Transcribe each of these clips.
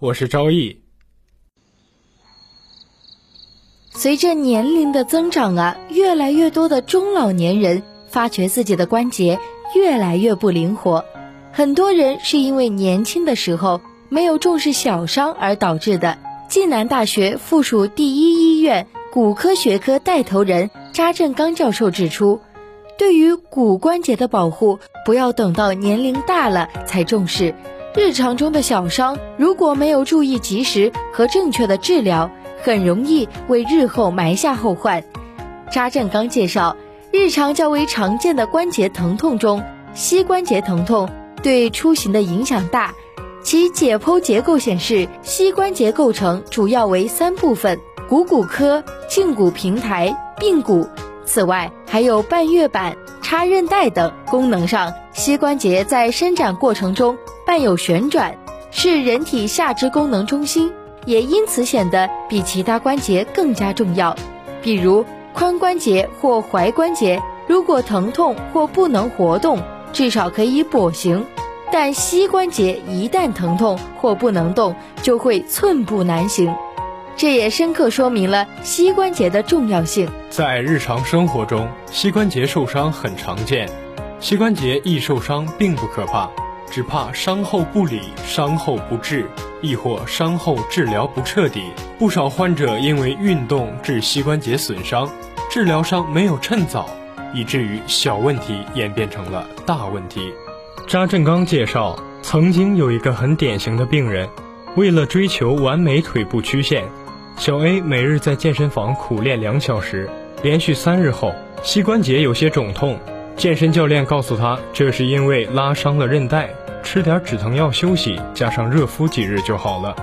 我是赵毅。随着年龄的增长啊，越来越多的中老年人发觉自己的关节越来越不灵活。很多人是因为年轻的时候没有重视小伤而导致的。暨南大学附属第一医院骨科学科带头人查振刚教授指出，对于骨关节的保护，不要等到年龄大了才重视。日常中的小伤，如果没有注意及时和正确的治疗，很容易为日后埋下后患。查振刚介绍，日常较为常见的关节疼痛中，膝关节疼痛对出行的影响大。其解剖结构显示，膝关节构成主要为三部分：股骨髁、胫骨平台、髌骨。此外，还有半月板、插韧带等。功能上，膝关节在伸展过程中。伴有旋转，是人体下肢功能中心，也因此显得比其他关节更加重要。比如髋关节或踝关节，如果疼痛或不能活动，至少可以跛行；但膝关节一旦疼痛或不能动，就会寸步难行。这也深刻说明了膝关节的重要性。在日常生活中，膝关节受伤很常见，膝关节易受伤并不可怕。只怕伤后不理、伤后不治，亦或伤后治疗不彻底。不少患者因为运动致膝关节损伤，治疗上没有趁早，以至于小问题演变成了大问题。查振刚介绍，曾经有一个很典型的病人，为了追求完美腿部曲线，小 A 每日在健身房苦练两小时，连续三日后，膝关节有些肿痛。健身教练告诉他，这是因为拉伤了韧带，吃点止疼药休息，加上热敷几日就好了。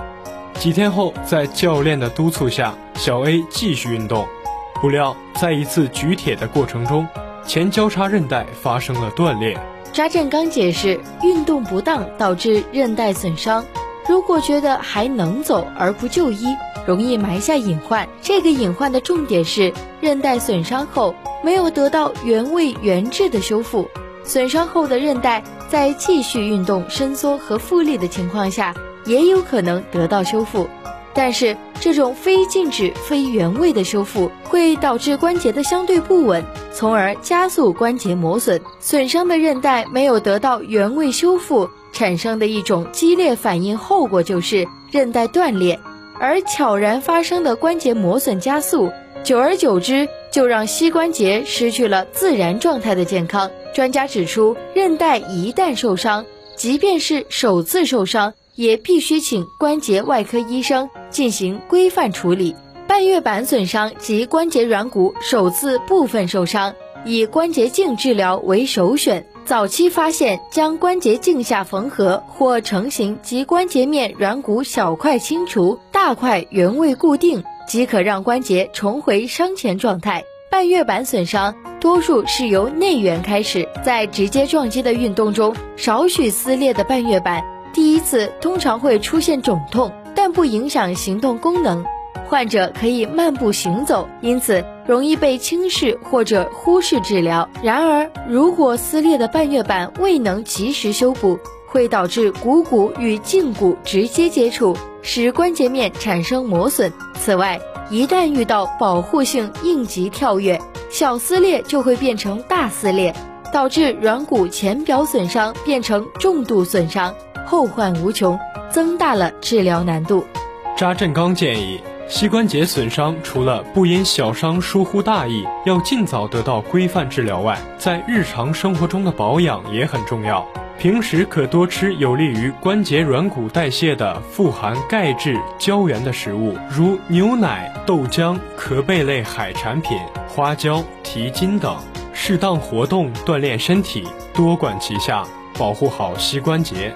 几天后，在教练的督促下，小 A 继续运动，不料在一次举铁的过程中，前交叉韧带发生了断裂。扎振刚解释，运动不当导致韧带损伤，如果觉得还能走而不就医。容易埋下隐患。这个隐患的重点是，韧带损伤后没有得到原位原质的修复。损伤后的韧带在继续运动、伸缩和复利的情况下，也有可能得到修复。但是，这种非静止、非原位的修复会导致关节的相对不稳，从而加速关节磨损。损伤的韧带没有得到原位修复，产生的一种激烈反应后果就是韧带断裂。而悄然发生的关节磨损加速，久而久之就让膝关节失去了自然状态的健康。专家指出，韧带一旦受伤，即便是首次受伤，也必须请关节外科医生进行规范处理。半月板损伤及关节软骨首次部分受伤，以关节镜治疗为首选。早期发现，将关节镜下缝合或成型及关节面软骨小块清除，大块原位固定，即可让关节重回伤前状态。半月板损伤多数是由内缘开始，在直接撞击的运动中少许撕裂的半月板，第一次通常会出现肿痛，但不影响行动功能。患者可以慢步行走，因此容易被轻视或者忽视治疗。然而，如果撕裂的半月板未能及时修补，会导致股骨与胫骨直接接触，使关节面产生磨损。此外，一旦遇到保护性应急跳跃，小撕裂就会变成大撕裂，导致软骨前表损伤变成重度损伤，后患无穷，增大了治疗难度。扎振刚建议。膝关节损伤除了不因小伤疏忽大意，要尽早得到规范治疗外，在日常生活中的保养也很重要。平时可多吃有利于关节软骨代谢的富含钙质胶原的食物，如牛奶、豆浆、壳贝类海产品、花椒、蹄筋等。适当活动锻炼身体，多管齐下，保护好膝关节。